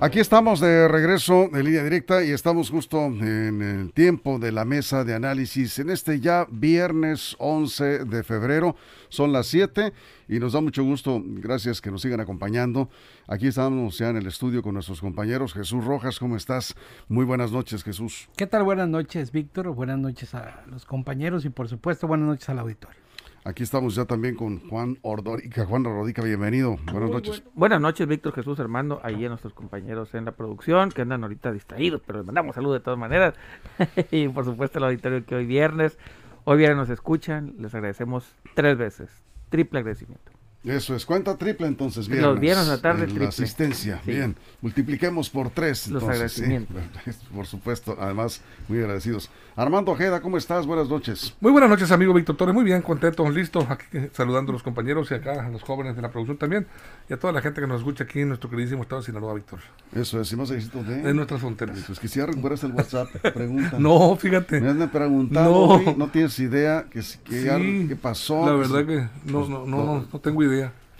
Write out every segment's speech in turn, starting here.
Aquí estamos de regreso de línea directa y estamos justo en el tiempo de la mesa de análisis en este ya viernes 11 de febrero. Son las 7 y nos da mucho gusto, gracias que nos sigan acompañando. Aquí estamos ya en el estudio con nuestros compañeros. Jesús Rojas, ¿cómo estás? Muy buenas noches, Jesús. ¿Qué tal? Buenas noches, Víctor. Buenas noches a los compañeros y por supuesto buenas noches al auditorio. Aquí estamos ya también con Juan Ordorica. Juan Ordorica, bienvenido. Buenas noches. buenas noches, Víctor Jesús Armando, ahí a nuestros compañeros en la producción, que andan ahorita distraídos, pero les mandamos saludos de todas maneras. y por supuesto el auditorio que hoy viernes, hoy viernes nos escuchan, les agradecemos tres veces. Triple agradecimiento. Eso es, cuenta triple entonces, viernes. Los viernes a la tarde, triple. La asistencia, bien. Multipliquemos por tres. Los agradecimientos. por supuesto, además, muy agradecidos. Armando Ojeda, ¿cómo estás? Buenas noches. Muy buenas noches, amigo Víctor Torres. Muy bien, contento, listo. Aquí saludando a los compañeros y acá a los jóvenes de la producción también. Y a toda la gente que nos escucha aquí en nuestro queridísimo estado de Sinaloa, Víctor. Eso es, si más éxito de... De nuestras fronteras. Pues quisiera recuperar el WhatsApp, pregunta. no, fíjate. Me han preguntado, no, no tienes idea que, que, qué pasó. La verdad que no, no, no, no, no tengo idea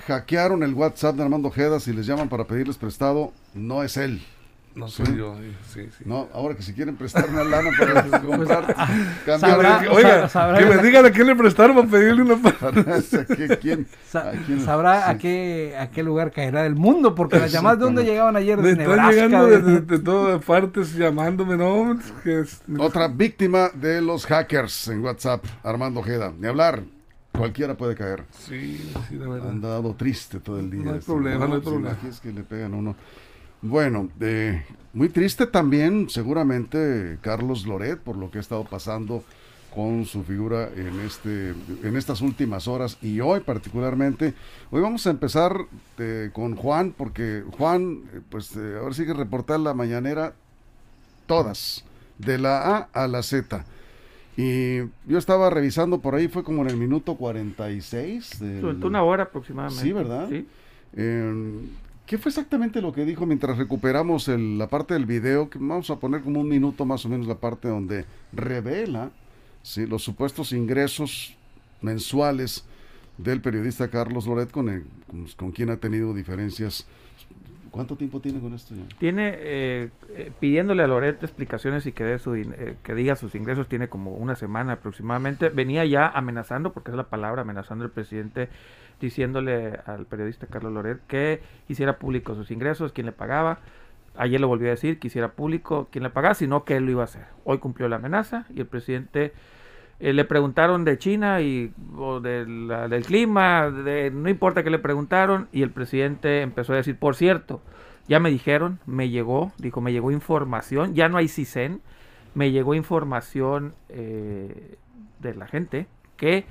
hackearon el WhatsApp de Armando Ojeda y les llaman para pedirles prestado, no es él. No soy yo, sí, sí. No, ahora que si quieren prestar una lana para comprar, cambiar. Oiga, que me digan a quién le prestaron para pedirle una ¿Quién, sabrá a qué, a qué lugar caerá del mundo, porque las llamadas de dónde llegaban ayer de Están llegando de, de, todas partes llamándome, no, que es, Otra víctima de los hackers en WhatsApp, Armando Ojeda. Ni hablar. Cualquiera puede caer. Sí, sí, de verdad. Han dado triste todo el día. No hay este, problema, no, hay problema. es que le pegan uno. Bueno, eh, muy triste también, seguramente, Carlos Loret, por lo que ha estado pasando con su figura en este en estas últimas horas y hoy particularmente. Hoy vamos a empezar eh, con Juan, porque Juan, eh, pues ahora sí que reportar la mañanera todas, de la A a la Z. Y yo estaba revisando por ahí, fue como en el minuto 46. Del... una hora aproximadamente. Sí, ¿verdad? Sí. Em, ¿Qué fue exactamente lo que dijo mientras recuperamos la parte del video? Que vamos a poner como un minuto más o menos la parte donde revela ¿sí? los supuestos ingresos mensuales del periodista Carlos Loret con, con quien ha tenido diferencias ¿Cuánto tiempo tiene con esto? Tiene, eh, eh, pidiéndole a Loret explicaciones y que, dé su, eh, que diga sus ingresos, tiene como una semana aproximadamente. Venía ya amenazando, porque es la palabra, amenazando al presidente, diciéndole al periodista Carlos Loret que hiciera público sus ingresos, quién le pagaba. Ayer lo volvió a decir, que hiciera público quién le pagaba, sino que él lo iba a hacer. Hoy cumplió la amenaza y el presidente le preguntaron de China y o del clima, de, no importa que le preguntaron, y el presidente empezó a decir, por cierto, ya me dijeron, me llegó, dijo, me llegó información, ya no hay CISEN, me llegó información eh, de la gente que,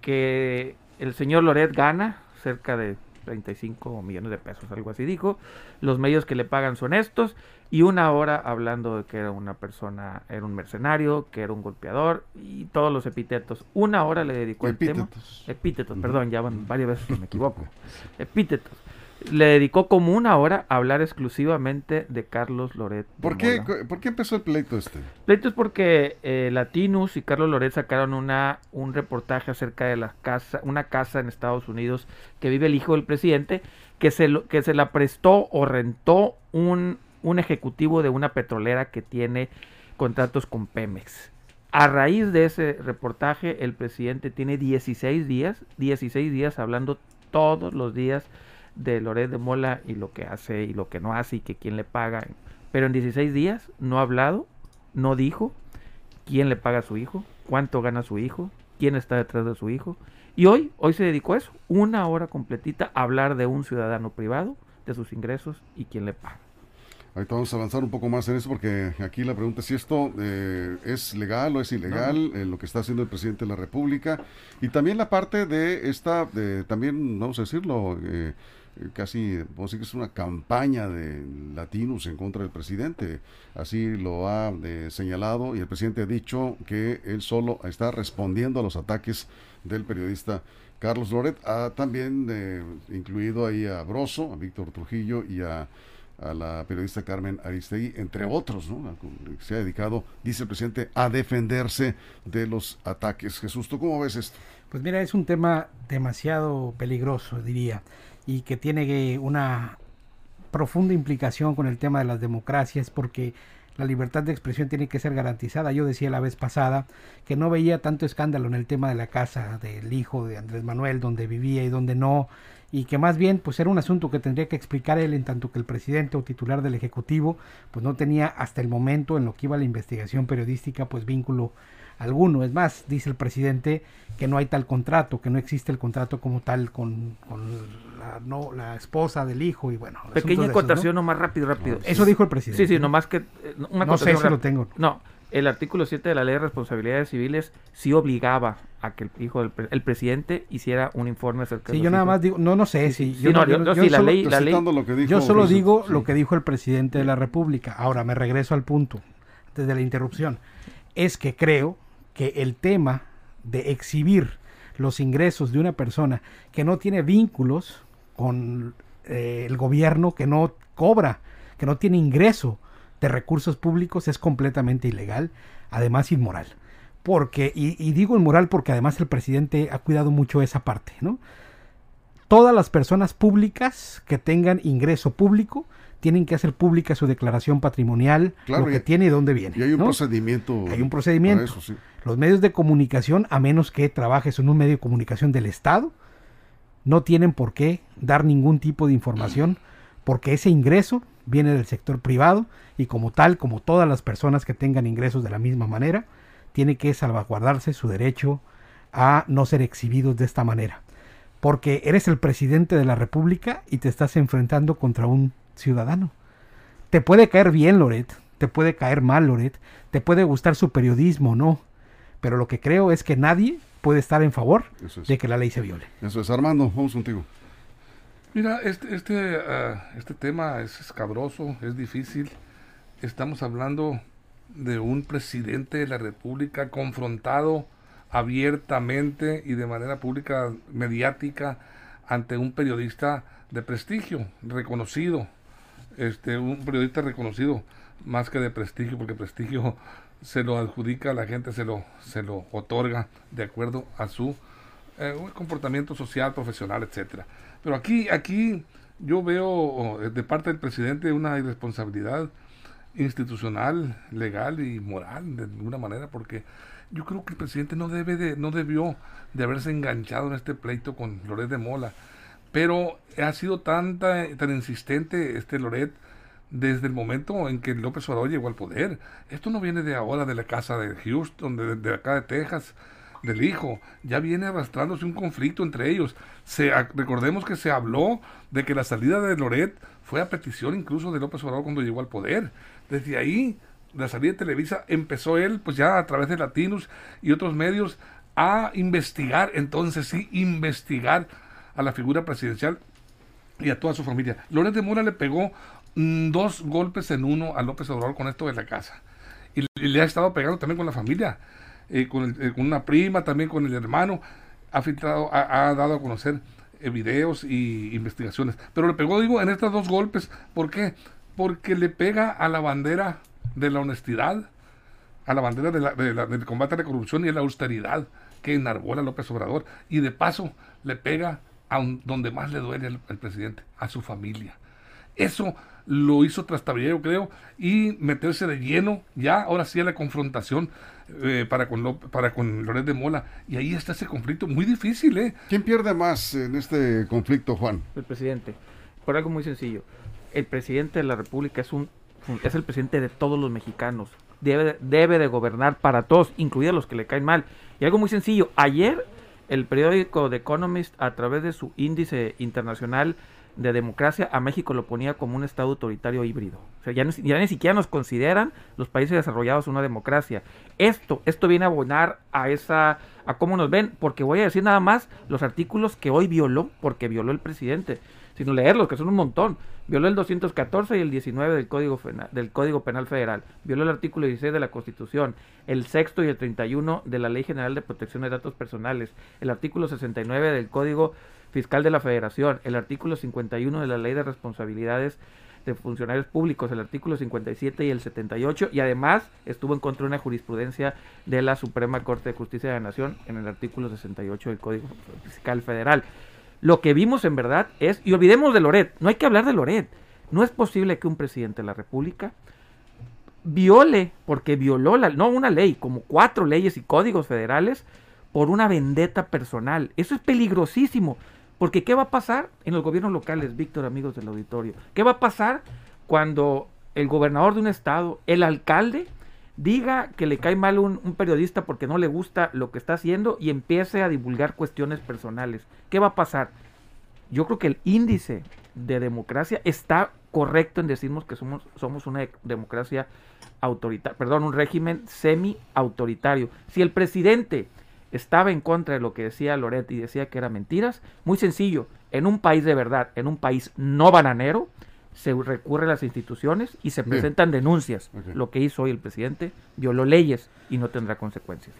que el señor Loret gana cerca de 35 millones de pesos, algo así dijo. Los medios que le pagan son estos. Y una hora hablando de que era una persona, era un mercenario, que era un golpeador y todos los epítetos. Una hora le dedicó el tema. Epítetos, perdón, ya van varias veces me equivoco. epítetos le dedicó como una hora a hablar exclusivamente de Carlos Loret. ¿Por qué, ¿Por qué empezó el pleito este? Pleito es porque eh, Latinus y Carlos Loret sacaron una, un reportaje acerca de la casa, una casa en Estados Unidos que vive el hijo del presidente, que se, que se la prestó o rentó un, un ejecutivo de una petrolera que tiene contratos con Pemex. A raíz de ese reportaje, el presidente tiene 16 días, 16 días hablando todos los días de Loret de Mola y lo que hace y lo que no hace y que quién le paga. Pero en 16 días no ha hablado, no dijo quién le paga a su hijo, cuánto gana su hijo, quién está detrás de su hijo. Y hoy, hoy se dedicó a eso, una hora completita a hablar de un ciudadano privado, de sus ingresos y quién le paga. Ahorita vamos a avanzar un poco más en eso porque aquí la pregunta es si esto eh, es legal o es ilegal lo que está haciendo el presidente de la República y también la parte de esta, de, también vamos a decirlo, eh, casi, vamos a decir que es una campaña de latinos en contra del presidente. Así lo ha eh, señalado y el presidente ha dicho que él solo está respondiendo a los ataques del periodista Carlos Loret. Ha también incluido ahí a Broso, a Víctor Trujillo y a a la periodista Carmen Aristegui, entre otros, ¿no? se ha dedicado, dice el presidente, a defenderse de los ataques. Jesús, ¿tú cómo ves esto? Pues mira, es un tema demasiado peligroso, diría, y que tiene una profunda implicación con el tema de las democracias, porque la libertad de expresión tiene que ser garantizada. Yo decía la vez pasada que no veía tanto escándalo en el tema de la casa del hijo de Andrés Manuel, donde vivía y donde no, y que más bien pues era un asunto que tendría que explicar él en tanto que el presidente o titular del ejecutivo pues no tenía hasta el momento en lo que iba la investigación periodística pues vínculo alguno. Es más, dice el presidente que no hay tal contrato, que no existe el contrato como tal con, la, no, la esposa del hijo y bueno. Pequeña acotación, ¿no? más rápido, rápido. Eso dijo el presidente. Sí, sí, nomás que... Eh, una no sé si lo tengo. No, el artículo 7 de la Ley de Responsabilidades Civiles sí obligaba a que el hijo del el presidente hiciera un informe acerca sí, yo nada más digo, no, no sé si yo, no, yo, sí, la ley, la ley, yo solo digo lo que dijo el presidente de la República. Ahora me regreso al punto, desde la interrupción. Es que creo que el tema de exhibir los ingresos de una persona que no tiene vínculos con eh, el gobierno, que no cobra, que no tiene ingreso, de recursos públicos es completamente ilegal, además inmoral. Porque, y, digo inmoral porque además el presidente ha cuidado mucho esa parte, ¿no? Todas las personas públicas que tengan ingreso público tienen que hacer pública su declaración patrimonial, lo que tiene y dónde viene. Y hay un procedimiento. Hay un procedimiento. Los medios de comunicación, a menos que trabajes en un medio de comunicación del Estado, no tienen por qué dar ningún tipo de información, porque ese ingreso viene del sector privado y como tal, como todas las personas que tengan ingresos de la misma manera, tiene que salvaguardarse su derecho a no ser exhibidos de esta manera. Porque eres el presidente de la República y te estás enfrentando contra un ciudadano. Te puede caer bien, Loret, te puede caer mal, Loret, te puede gustar su periodismo, no. Pero lo que creo es que nadie puede estar en favor de que la ley se viole. Eso es, Armando, vamos contigo. Mira, este, este, ah, este tema es escabroso, es difícil. Estamos hablando de un presidente de la República confrontado abiertamente y de manera pública, mediática, ante un periodista de prestigio, reconocido, este, un periodista reconocido, más que de prestigio, porque prestigio se lo adjudica, la gente se lo, se lo otorga de acuerdo a su eh, comportamiento social, profesional, etcétera. Pero aquí, aquí yo veo eh, de parte del presidente una irresponsabilidad institucional, legal y moral de alguna manera, porque yo creo que el presidente no debe de, no debió de haberse enganchado en este pleito con Loret de Mola. Pero ha sido tanta, tan insistente este Loret desde el momento en que López Obrador llegó al poder. Esto no viene de ahora de la casa de Houston, de, acá de Texas del hijo. Ya viene arrastrándose un conflicto entre ellos. Se, recordemos que se habló de que la salida de Loret fue a petición incluso de López Obrador cuando llegó al poder. Desde ahí, la salida de Televisa, empezó él, pues ya a través de Latinos y otros medios, a investigar, entonces sí, investigar a la figura presidencial y a toda su familia. Loret de Mora le pegó mm, dos golpes en uno a López Obrador con esto de la casa. y le ha estado pegando también con la familia. Eh, con, una prima, también con el hermano, ha filtrado, ha, dado a conocer eh, videos y investigaciones. Pero le pegó, digo, en estos dos golpes. ¿Por qué? Porque le pega a la bandera de la honestidad, a la bandera de del combate a la corrupción y a la austeridad que enarbola López Obrador. Y de paso le pega a donde más le duele al, presidente, a su familia. Eso lo hizo Trastabillero, creo, y meterse de lleno ya, ahora sí, a la confrontación eh, para, con para con Loret de Mola. Y ahí está ese conflicto muy difícil, ¿eh? ¿Quién pierde más en este conflicto, Juan? El presidente. Por algo muy sencillo. El presidente de la República es, un, es el presidente de todos los mexicanos. Debe, debe de gobernar para todos, incluidos los que le caen mal. Y algo muy sencillo. Ayer el periódico The Economist, a través de su índice internacional, de democracia, a México lo ponía como un Estado autoritario híbrido. O sea, ya, ya ni siquiera nos consideran los países desarrollados una democracia. Esto, esto viene a abonar a esa, a cómo nos ven, porque voy a decir nada más los artículos que hoy violó, porque violó el presidente, sino leerlos, que son un montón. Violó el 214 y el 19 del Código, del Código Penal Federal. Violó el artículo 16 de la Constitución, el sexto y el 31 de la Ley General de Protección de Datos Personales, el artículo 69 del Código Fiscal de la Federación, el artículo 51 de la Ley de Responsabilidades de Funcionarios Públicos, el artículo 57 y el 78, y además estuvo en contra de una jurisprudencia de la Suprema Corte de Justicia de la Nación en el artículo 68 del Código Fiscal Federal. Lo que vimos en verdad es, y olvidemos de Loret, no hay que hablar de Loret, no es posible que un presidente de la República viole, porque violó la, no una ley, como cuatro leyes y códigos federales, por una vendetta personal. Eso es peligrosísimo, porque ¿qué va a pasar en los gobiernos locales, Víctor, amigos del auditorio? ¿Qué va a pasar cuando el gobernador de un estado, el alcalde, diga que le cae mal un, periodista porque no le gusta lo que está haciendo y empiece a divulgar cuestiones personales. ¿Qué va a pasar? Yo creo que el índice de democracia está correcto en decirnos que somos, somos una democracia autoritaria, perdón, un régimen semi-autoritario. Si el presidente estaba en contra de lo que decía Loret y decía que eran mentiras, muy sencillo, en un país de verdad, en un país no bananero, se recurre a las instituciones y se presentan Bien. denuncias. Okay. Lo que hizo hoy el presidente violó leyes y no tendrá consecuencias.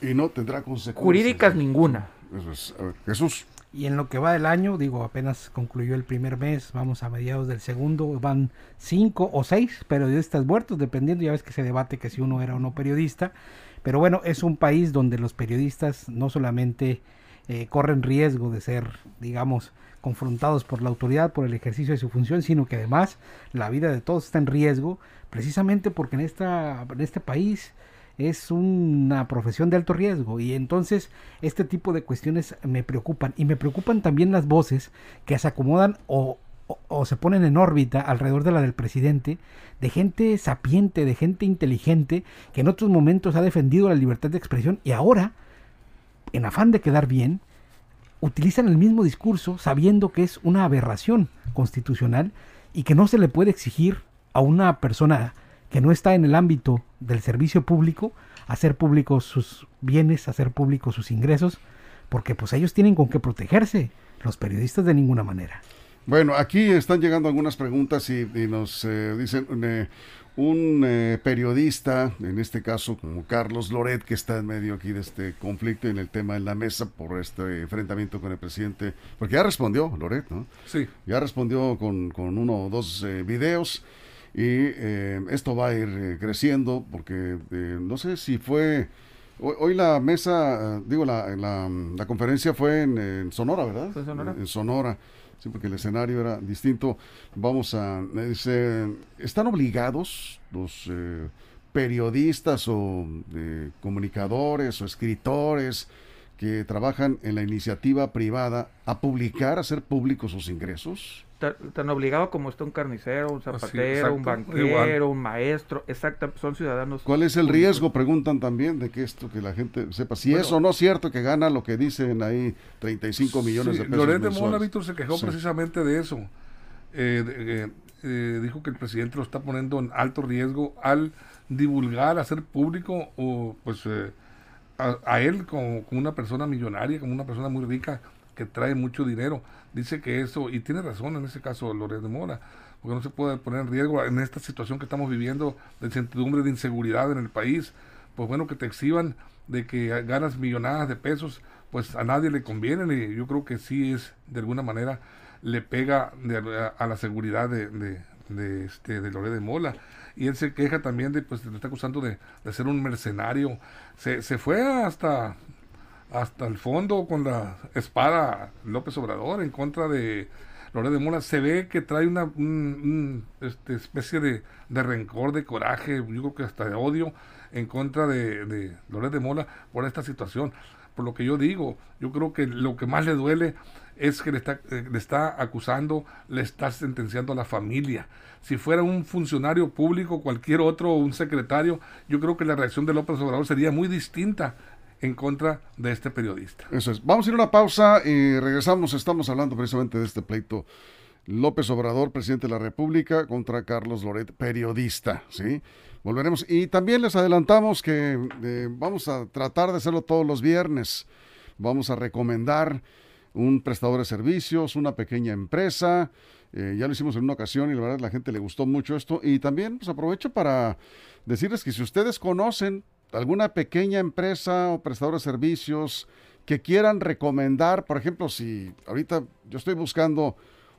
Y no tendrá consecuencias. Jurídicas ninguna. Eso es. Ver, Jesús. Y en lo que va del año, digo, apenas concluyó el primer mes, vamos a mediados del segundo, van cinco o seis periodistas muertos, dependiendo, ya ves que se debate que si uno era o no periodista. Pero bueno, es un país donde los periodistas no solamente eh, corren riesgo de ser, digamos, confrontados por la autoridad por el ejercicio de su función, sino que además la vida de todos está en riesgo, precisamente porque en, esta, en este país es una profesión de alto riesgo. Y entonces este tipo de cuestiones me preocupan. Y me preocupan también las voces que se acomodan o, o, o, se ponen en órbita alrededor de la del presidente, de gente sapiente, de gente inteligente, que en otros momentos ha defendido la libertad de expresión y ahora, en afán de quedar bien, utilizan el mismo discurso sabiendo que es una aberración constitucional y que no se le puede exigir a una persona que no está en el ámbito del servicio público hacer públicos sus bienes, hacer públicos sus ingresos, porque pues ellos tienen con qué protegerse, los periodistas de ninguna manera. Bueno, aquí están llegando algunas preguntas y, y nos eh, dicen un eh, periodista, en este caso como Carlos Loret, que está en medio aquí de este conflicto en el tema en la mesa por este enfrentamiento con el presidente, porque ya respondió Loret, ¿no? Sí. Ya respondió con, con uno o dos eh, videos y eh, esto va a ir creciendo porque no sé si fue... Hoy, hoy la mesa, digo, la, la, la conferencia fue en, en, Sonora, ¿verdad? ¿Fue en Sonora? En Sonora sí, porque el escenario era distinto. Vamos a, dice, ¿están obligados los eh, periodistas o eh, comunicadores o escritores que trabajan en la iniciativa privada a publicar, a hacer públicos sus ingresos? Tan, tan obligado como está un carnicero, un zapatero, sí, un banquero, Igual. un maestro, exacto, son ciudadanos. ¿Cuál es el riesgo? Preguntan también de que esto, que la gente sepa, si bueno, es o no es cierto que gana lo que dicen ahí 35 millones sí, de pesos. Loret de Mola, Víctor, se quejó sí. precisamente de eso. Eh, de, eh, dijo que el presidente lo está poniendo en alto riesgo al divulgar, hacer público o pues eh, a, a, él como, como una persona millonaria, como una persona muy rica que trae mucho dinero. Dice que eso, y tiene razón en ese caso Loret de Mora, porque no se puede poner en riesgo en esta situación que estamos viviendo de incertidumbre, de inseguridad en el país. Pues bueno, que te exhiban de que ganas millonadas de pesos, pues a nadie le conviene y yo creo que sí es, de alguna manera, le pega de, a, la seguridad de, de, de, este, de de Mola. Y él se queja también de, pues, le está acusando de, de ser un mercenario. Se, se fue hasta hasta el fondo con la espada López Obrador en contra de Loret de Mola. Se ve que trae una un, este, especie de, rencor, de coraje, yo creo que hasta de odio en contra de, de Loret de Mola por esta situación. Por lo que yo digo, yo creo que lo que más le duele es que le está, eh, le está acusando, le está sentenciando a la familia. Si fuera un funcionario público, cualquier otro, un secretario, yo creo que la reacción de López Obrador sería muy distinta en contra de este periodista. Eso es. Vamos a ir a una pausa y regresamos. Estamos hablando precisamente de este pleito. López Obrador, presidente de la República, contra Carlos Loret, periodista, ¿sí? Volveremos. Y también les adelantamos que eh, vamos a tratar de hacerlo todos los viernes. Vamos a recomendar un prestador de servicios, una pequeña empresa. Eh, ya lo hicimos en una ocasión y la verdad la gente le gustó mucho esto. Y también pues aprovecho para decirles que si ustedes conocen alguna pequeña empresa o prestador de servicios que quieran recomendar, por ejemplo, si ahorita yo estoy buscando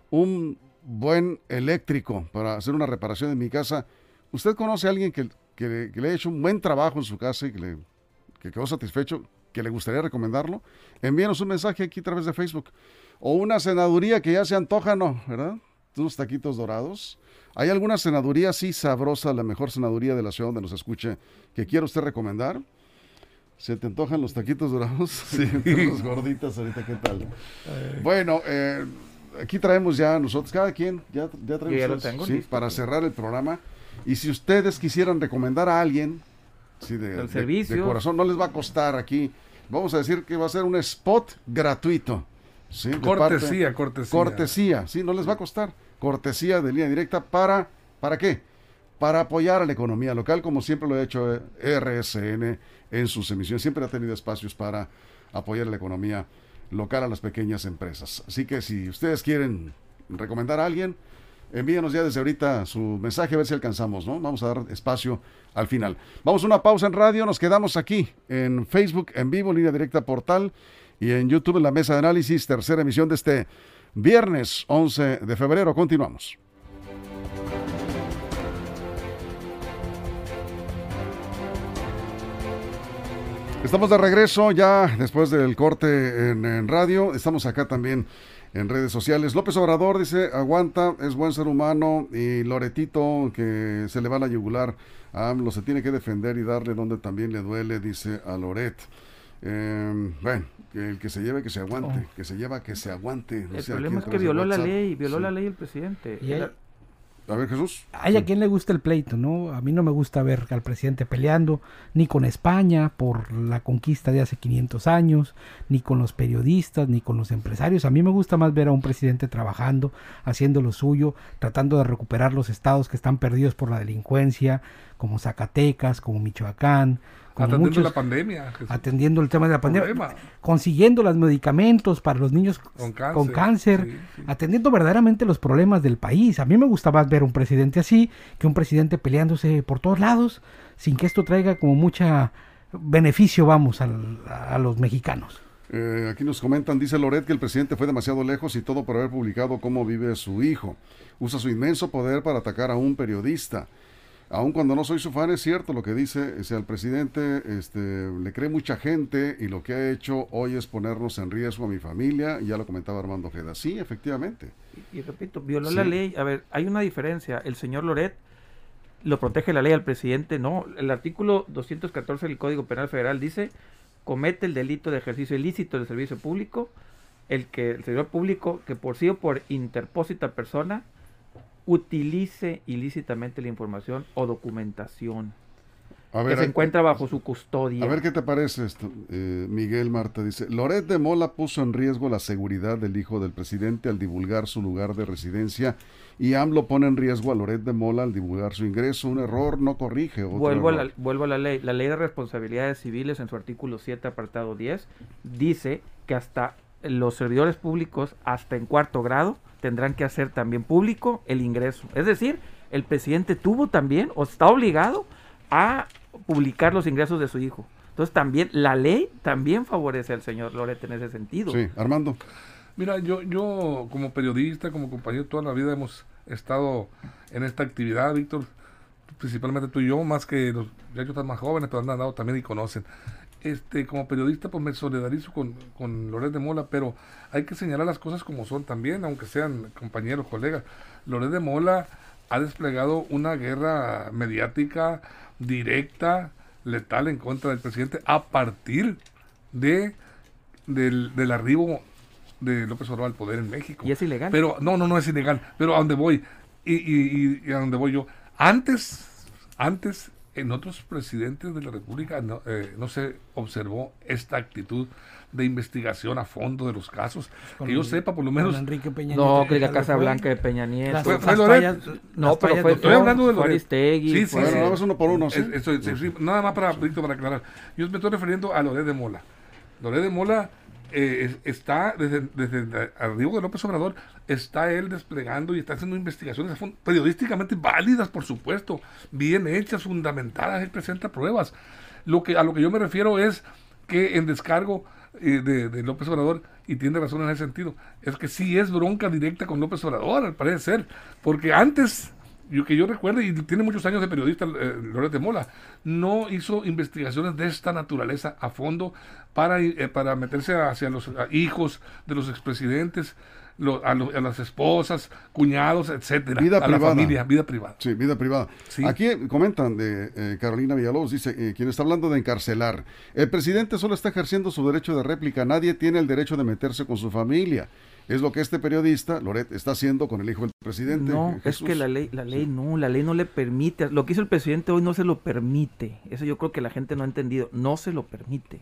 un buen eléctrico para hacer una reparación en mi casa, ¿usted conoce a alguien que, le ha hecho un buen trabajo en su casa y que, le, que quedó satisfecho, que le gustaría recomendarlo? Envíenos un mensaje aquí a través de Facebook. O una senaduría que ya se antoja, ¿no? ¿Verdad? Unos taquitos dorados. ¿Hay alguna senaduría así sabrosa, la mejor senaduría de la ciudad donde nos escuche, que quiera usted recomendar? ¿Se te antojan los taquitos dorados? Sí, los gorditas ahorita, ¿qué tal? Bueno, eh, aquí traemos ya nosotros, cada quien, ya, ya traemos sí, para cerrar el programa. Y si ustedes quisieran recomendar a alguien, sí, de, de, corazón, no les va a costar aquí. Vamos a decir que va a ser un spot gratuito. ¿sí? Cortesía, cortesía. Cortesía, sí, no les va a costar. Cortesía de línea directa para, ¿para qué? Para apoyar a la economía local, como siempre lo ha hecho RSN en sus emisiones. Siempre ha tenido espacios para apoyar a la economía local a las pequeñas empresas. Así que si ustedes quieren recomendar a alguien, envíenos ya desde ahorita su mensaje a ver si alcanzamos, ¿no? Vamos a dar espacio al final. Vamos a una pausa en radio, nos quedamos aquí en Facebook en vivo, línea directa portal y en YouTube en la mesa de análisis, tercera emisión de este viernes 11 de febrero. Continuamos. Estamos de regreso ya después del corte en, radio. Estamos acá también en redes sociales. López Obrador dice, aguanta, es buen ser humano y Loretito que se le va la yugular a AMLO se tiene que defender y darle donde también le duele, dice a Loret. Eh, bueno, que el que se lleve que se aguante, oh. que se lleva que se aguante. el problema es que violó la ley, violó la ley el presidente. A ver, Jesús. Hay a quien le gusta el pleito, ¿no? A mí no me gusta ver al presidente peleando, ni con España por la conquista de hace 500 años, ni con los periodistas, ni con los empresarios. A mí me gusta más ver a un presidente trabajando, haciendo lo suyo, tratando de recuperar los estados que están perdidos por la delincuencia, como Zacatecas, como Michoacán, atendiendo la pandemia. Atendiendo el tema de la pandemia. Consiguiendo los medicamentos para los niños con cáncer. Atendiendo verdaderamente los problemas del país. A mí me gustaba ver un presidente así, que un presidente peleándose por todos lados, sin que esto traiga como mucha beneficio, vamos, a los mexicanos. Eh, aquí nos comentan, dice Loret que el presidente fue demasiado lejos y todo por haber publicado cómo vive su hijo. Usa su inmenso poder para atacar a un periodista aun cuando no soy su fan, es cierto lo que dice, sea, el presidente este, le cree mucha gente y lo que ha hecho hoy es ponernos en riesgo a mi familia, ya lo comentaba Armando Ojeda. Sí, efectivamente. Y, repito, violó la ley. A ver, hay una diferencia. El señor Loret lo protege la ley al presidente, no. El artículo 214 del Código Penal Federal dice, comete el delito de ejercicio ilícito del servicio público, el que el servidor público que por sí o por interpósita persona utilice ilícitamente la información o documentación que se encuentra bajo su custodia. A ver qué te parece esto, eh, Miguel Marta dice, Loret de Mola puso en riesgo la seguridad del hijo del presidente al divulgar su lugar de residencia y AMLO pone en riesgo a Loret de Mola al divulgar su ingreso. Un error no corrige. vuelvo, A la, vuelvo a la ley. La ley de responsabilidades civiles en su artículo 7, apartado 10, dice que hasta los servidores públicos, hasta en cuarto grado, tendrán que hacer también público el ingreso. Es decir, el presidente tuvo también o está obligado a publicar los ingresos de su hijo. Entonces también la ley también favorece al señor Loret en ese sentido. Sí, Armando. Mira, yo, yo como periodista, como compañero, toda la vida hemos estado en esta actividad, Víctor, principalmente tú y yo, más que los ya están más jóvenes, pero han andado también y conocen este, como periodista, pues me solidarizo con, con Loret de Mola, pero hay que señalar las cosas como son también, aunque sean compañeros, colegas. Loret de Mola ha desplegado una guerra mediática directa, letal en contra del presidente a partir de del, del arribo de López Obrador al poder en México. ¿Y es ilegal? Pero no, no, no es ilegal. Pero a dónde voy y, y, y a dónde voy yo. Antes, antes en otros presidentes de la República no, eh, no se observó esta actitud de investigación a fondo de los casos. Con que yo sepa, por lo menos. Enrique Peña No, Nieto, que la Casa. Blanca de Peña Nieto. Las, Fue- las fue fallas- No, las pero fue, Estoy hablando de Loret. Aristegui, Sí, sí, Bueno, sí. vamos uno por uno, ¿sí? Es- eso, sí, sí, nada más para, para aclarar. Yo me estoy refiriendo a Loret de Mola. Loret de Mola eh, es- está, desde, arriba de López Obrador, está él desplegando y está haciendo investigaciones periodísticamente válidas, por supuesto, bien hechas, fundamentadas, él presenta pruebas. Lo que, a lo que yo me refiero es que en descargo eh, de, de López Obrador, y tiene razón en ese sentido, es que sí es bronca directa con López Obrador, al parecer, porque antes yo, que yo recuerde, y tiene muchos años de periodista, eh, Loret de Mola, no hizo investigaciones de esta naturaleza a fondo para, eh, para meterse hacia los hijos de los expresidentes, lo- a, lo- a las esposas, cuñados, etcétera, Vida a la privada. familia, vida privada. Sí, vida privada. Sí. Aquí comentan de eh, Carolina Villalobos, dice, eh, quien está hablando de encarcelar. El presidente solo está ejerciendo su derecho de réplica, nadie tiene el derecho de meterse con su familia. Es lo que este periodista, Loret, está haciendo con el hijo del presidente. No, es que la ley, la ley no, la ley no le permite. Lo que hizo el presidente hoy no se lo permite. Eso yo creo que la gente no ha entendido. No se lo permite.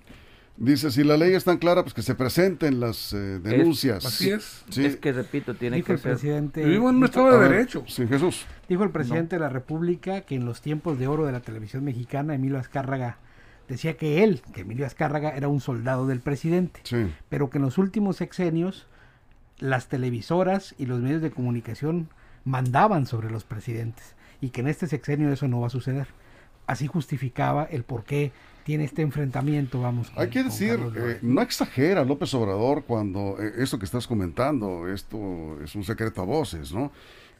Dice, si la ley es tan clara, pues que se presenten las eh, denuncias. Así es. Sí. Es que repito, tiene Dijo que el ser. presidente. En de ver, derecho. Sí, Jesús. Dijo el presidente de la República que en los tiempos de oro de la televisión mexicana, Emilio Azcárraga decía que él, que Emilio Azcárraga era un soldado del presidente, Sí. pero que en los últimos sexenios las televisoras y los medios de comunicación mandaban sobre los presidentes y que en este sexenio eso no va a suceder. Así justificaba el por qué tiene este enfrentamiento, vamos. con- Hay que decir, eh, no exagera López Obrador cuando eh, esto que estás comentando, esto es un secreto a voces, ¿no?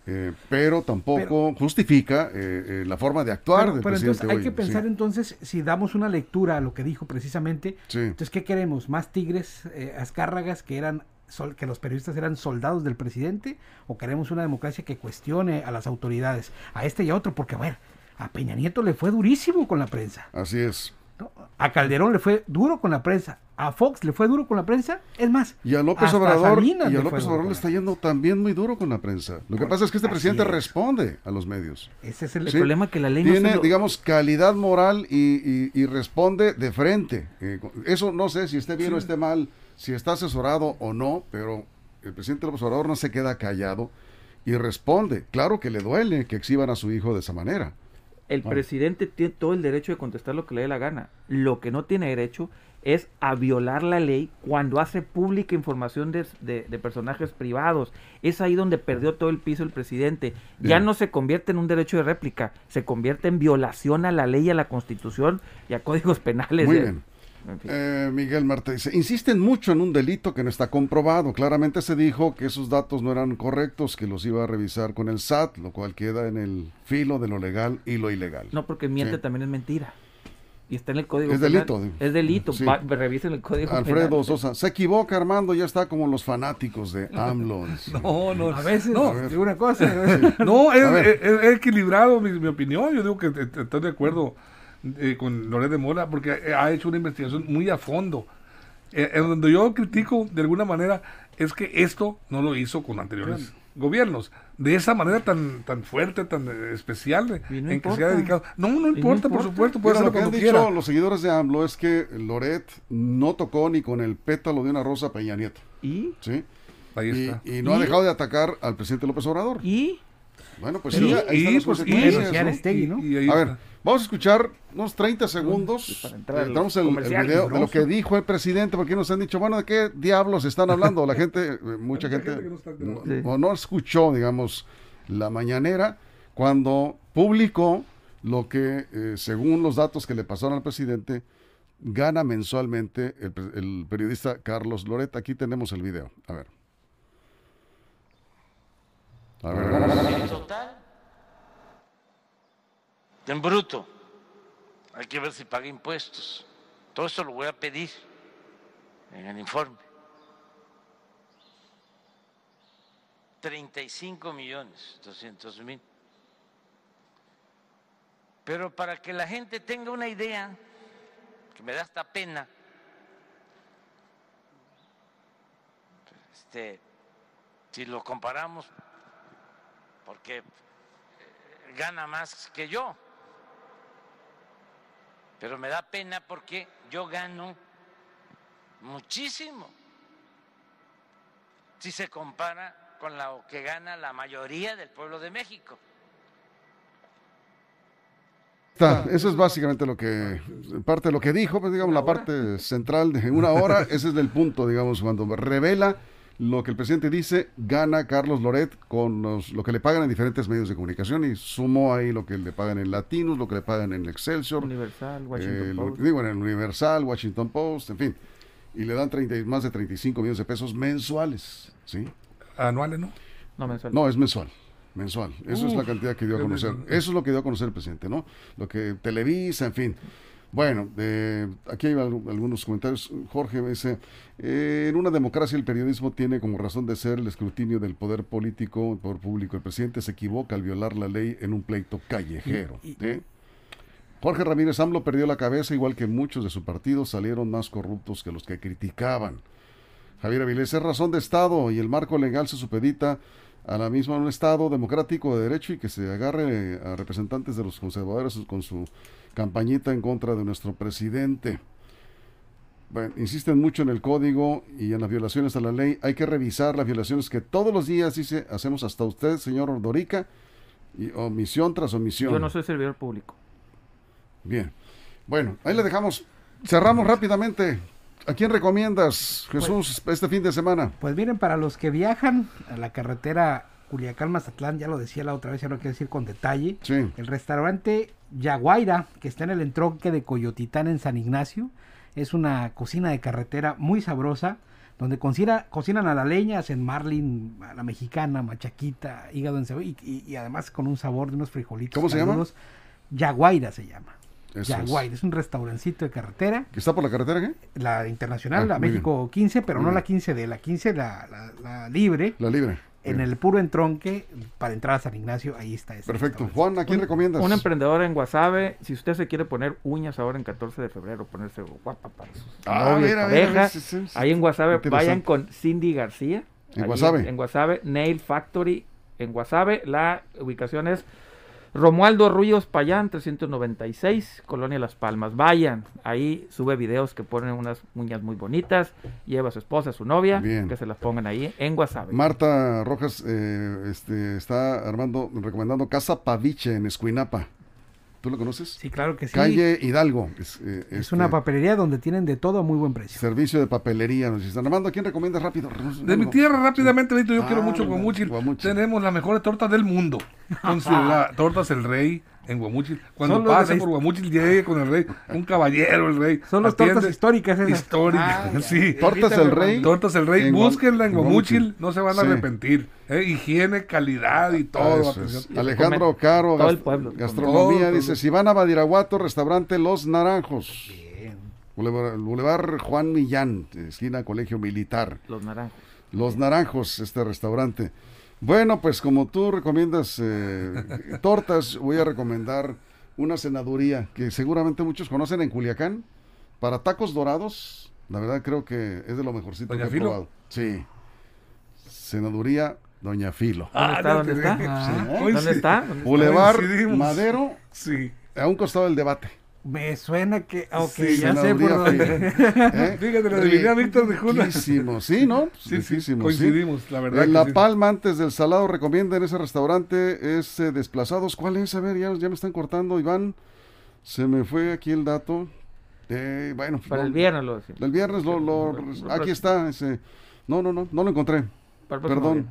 Eh, pero tampoco justifica eh, eh, la forma de actuar Pero- del pero presidente entonces hay hoy, que pensar sí. entonces, si damos una lectura a lo que dijo precisamente, Sí. entonces, ¿qué queremos? ¿Más tigres azcárragas que eran sol- que los periodistas eran soldados del presidente? ¿O queremos una democracia que cuestione a las autoridades, a este y a otro? Porque, a ver, a Peña Nieto le fue durísimo con la prensa. Así es. ¿no? A Calderón le fue duro con la prensa. A Fox le fue duro con la prensa. Es más, Y a López Obrador, y le a López Obrador está yendo también muy duro con la prensa. Lo que pasa es que este presidente es. responde a los medios. Ese es el, problema que la ley no Tiene, se lo- digamos, calidad moral y, y- y responde de frente. Eh, eso no sé si esté bien o esté mal, si está asesorado o no, pero el presidente López Obrador no se queda callado y responde. Claro que le duele que exhiban a su hijo de esa manera. El presidente tiene todo el derecho de contestar lo que le dé la gana. Lo que no tiene derecho es a violar la ley cuando hace pública información de, de- de personajes privados. Es ahí donde perdió todo el piso el presidente. Ya no se convierte en un derecho de réplica, se convierte en violación a la ley, a la constitución y a códigos penales. Muy bien. En fin. Eh, Miguel Marta dice, insisten mucho en un delito que no está comprobado. Claramente se dijo que esos datos no eran correctos, que los iba a revisar con el SAT, lo cual queda en el filo de lo legal y lo ilegal. No, porque miente Sí. también es mentira. Y está en el código Es penal. delito. Es delito. Sí. Va- revisen el código Alfredo penal. Sosa, se equivoca Armando, ya está como los fanáticos de AMLO. No, no. A veces, no, digo una cosa, a veces- No, es, equilibrado mi, mi opinión. Yo digo que te- te- estoy de acuerdo eh, con Loret de Mola porque eh, ha hecho una investigación muy a fondo. Eh, en donde yo critico de alguna manera es que esto no lo hizo con anteriores gobiernos. De esa manera tan tan fuerte, tan eh, especial no en que se ha dedicado. No, no importa, por importa. supuesto, puede Mira, hacerlo lo que han dicho quiera. los seguidores de AMLO es que Loret no tocó ni con el pétalo de una rosa Peña Nieto. ¿Y? ¿sí? Ahí Y, está. y no ha dejado de atacar al presidente López Obrador. ¿Y? Bueno, pues Pero- sí, ahí están y, las pues, consecuencias, ¿no? A ver, vamos a escuchar unos 30 segundos. para los Entramos el, video de lo que dijo el presidente, porque nos han dicho, bueno, ¿de qué diablos están hablando? La gente, eh, mucha gente, gente no. Sí. escuchó, digamos, la mañanera cuando publicó lo que, eh, según los datos que le pasaron al presidente, gana mensualmente el, el periodista Carlos Loret. Aquí tenemos el video. A ver. A ver. En total, en bruto, hay que ver si paga impuestos. Todo eso lo voy a pedir en el informe. 35 millones 200 mil. Pero para que la gente tenga una idea, que me da hasta pena, este, si lo comparamos porque eh, gana más que yo. Pero me da pena porque yo gano muchísimo si se compara con lo que gana la mayoría del pueblo de México. eso es básicamente lo que, parte de lo que dijo, pues digamos, la parte central de una hora, ese es el punto, digamos, cuando revela lo que el presidente dice, gana Carlos Loret con lo que le pagan en diferentes medios de comunicación y sumó ahí lo que le pagan en Latinos, lo que le pagan en Excelsior, Universal, Washington eh, Post. digo, en el Universal, Washington Post, en fin, y le dan 30, y más de 35 millones de pesos mensuales, ¿sí? Anuales, ¿no? No, mensual. No, es mensual. Mensual. Eso es la cantidad que dio a conocer. Eso es lo que dio a conocer el presidente, ¿no? Lo que Televisa, en fin. Bueno, eh, aquí hay al- algunos comentarios. Jorge me dice, eh, en una democracia el periodismo tiene como razón de ser el escrutinio del poder político, el poder público. El presidente se equivoca al violar la ley en un pleito callejero. Y- y- ¿sí? Jorge Ramírez AMLO perdió la cabeza, igual que muchos de su partido salieron más corruptos que los que criticaban. Javier Avilés es razón de Estado y el marco legal se supedita a la misma un Estado democrático de derecho y que se agarre a representantes de los conservadores con su campañita en contra de nuestro presidente. Bueno, insisten mucho en el código y en las violaciones a la ley. Hay que revisar las violaciones que todos los días dice hacemos hasta usted, señor Dorica, y omisión tras omisión. Yo no soy servidor público. Bien. Bueno, ahí le dejamos. Cerramos rápidamente. ¿A quién recomiendas, Jesús, este fin de semana? Pues miren, para los que viajan a la carretera Culiacán-Mazatlán, ya lo decía la otra vez, ya lo quiero decir con detalle. Sí. El restaurante Yaguaira, que está en el entronque de Coyotitán en San Ignacio, es una cocina de carretera muy sabrosa, donde cocina, cocinan a la leña, hacen marlin a la mexicana, machaquita, hígado en cebolla, y, y- y además con un sabor de unos frijolitos. ¿Cómo se llama? Yaguaira se llama. Eso. Yaguaira, es un restaurancito de carretera ¿Que está por la carretera qué? la internacional, Ah, la México 15, pero Muy no bien. la 15 de la 15, la, la- la libre, La libre. En el puro entronque para entrar a San Ignacio, ahí está. ese Perfecto. restaurante. Juan, ¿a quién Un- recomiendas? Un emprendedor en Guasave, si usted se quiere poner uñas ahora en 14 de febrero, ponerse guapa para sus Ah, novios, mira, mira, parejas, sí, sí, sí. ahí en Guasave vayan con Cindy García. ¿En Guasave? En, Guasave, Nail Factory en Guasave. La ubicación es Romualdo Ruyos Payán, 396, Colonia Las Palmas. Vayan, ahí sube videos que ponen unas uñas muy bonitas, lleva a su esposa, a su novia, Bien. que se las pongan ahí en Guasave. Marta Rojas eh, este, está armando, recomendando Casa Paviche en Escuinapa. ¿Tú lo conoces? Sí, claro que sí. Calle Hidalgo. Es, eh, es este, una papelería donde tienen de todo a muy buen precio. Servicio de papelería. Nos están Armando, ¿a quién recomiendas rápido? De mi tierra, rápidamente, Benito, yo Ah, quiero mucho verdad, Guamuchil. Tenemos las mejores tortas del mundo. Con su- la- tortas El Rey en Guamuchil. Cuando la por Guamuchil, llegue con el Rey. Un caballero, el Rey. Son las tortas históricas esas. Históricas, Ah, sí. Tortas El Rey. Tortas El Rey, En búsquenla en Guamuchil, Guamuchil. no se van a Sí. arrepentir. ¿eh? Higiene, calidad y todo. Es. atención. Alejandro comen Caro, todo gas- el pueblo. gastronomía, Todo, dice, todo. si van a Badiraguato, restaurante Los Naranjos. Bien. Boulevard, Boulevard Juan Millán, esquina Colegio Militar. Los naranjos. Los Naranjos, este restaurante. Bueno, pues como tú recomiendas eh, tortas, voy a recomendar una senaduría que seguramente muchos conocen en Culiacán. Para tacos dorados, la verdad creo que es de lo mejorcito ¿Doña que he Filo? probado. Sí. Senaduría Doña Filo. ¿Dónde está? no ¿Dónde está? dejes. Ah. ¿Eh? ¿Dónde está? ¿Dónde está? Boulevard. Madero, Sí. a un costado del debate. Me suena que. Ok, Sí, ya sé por dónde. ¿Eh? Fíjate, le adiviné a Víctor de Juna. Riquísimo, sí, ¿no? Sí, sí, Riquísimo, sí. coincidimos, la verdad. En que La sí. Palma, antes del salado, recomiendan ese restaurante, es eh, Desplazados. ¿Cuál es? A ver, ya, ya me están cortando, Iván. Se me fue aquí el dato. Eh, bueno, Para no, el viernes lo decimos. Del viernes lo, lo- Lo- aquí está. Ese. No, no, no, no lo encontré. El Perdón. viernes.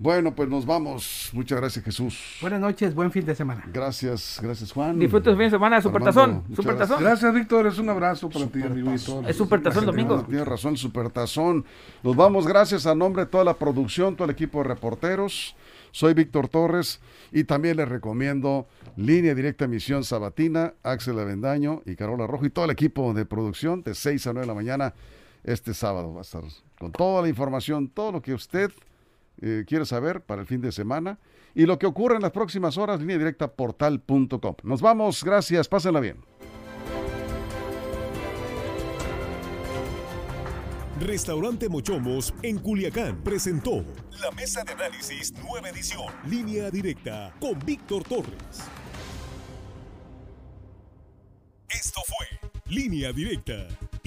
Bueno, pues nos vamos. Muchas gracias, Jesús. Buenas noches, buen fin de semana. Gracias, gracias, Juan. Disfruten su fin de semana, Supertazón. Supertazón. Gracias, Víctor. Es un abrazo para ti, amigo. Es Supertazón domingo. Tienes razón, Supertazón. Nos vamos, gracias a nombre de toda la producción, todo el equipo de reporteros. Soy Víctor Torres y también les recomiendo Línea Directa Emisión Sabatina, Axel Avendaño y Carola Rojo y todo el equipo de producción de 6 a 9 de la mañana este sábado. Va a estar con toda la información, todo lo que usted eh, quiere saber para el fin de semana y lo que ocurre en las próximas horas, línea directa portal.com. Nos vamos, gracias, pásenla bien. Restaurante Mochomos en Culiacán presentó la mesa de análisis nueva edición, línea directa con Víctor Torres. Esto Línea directa.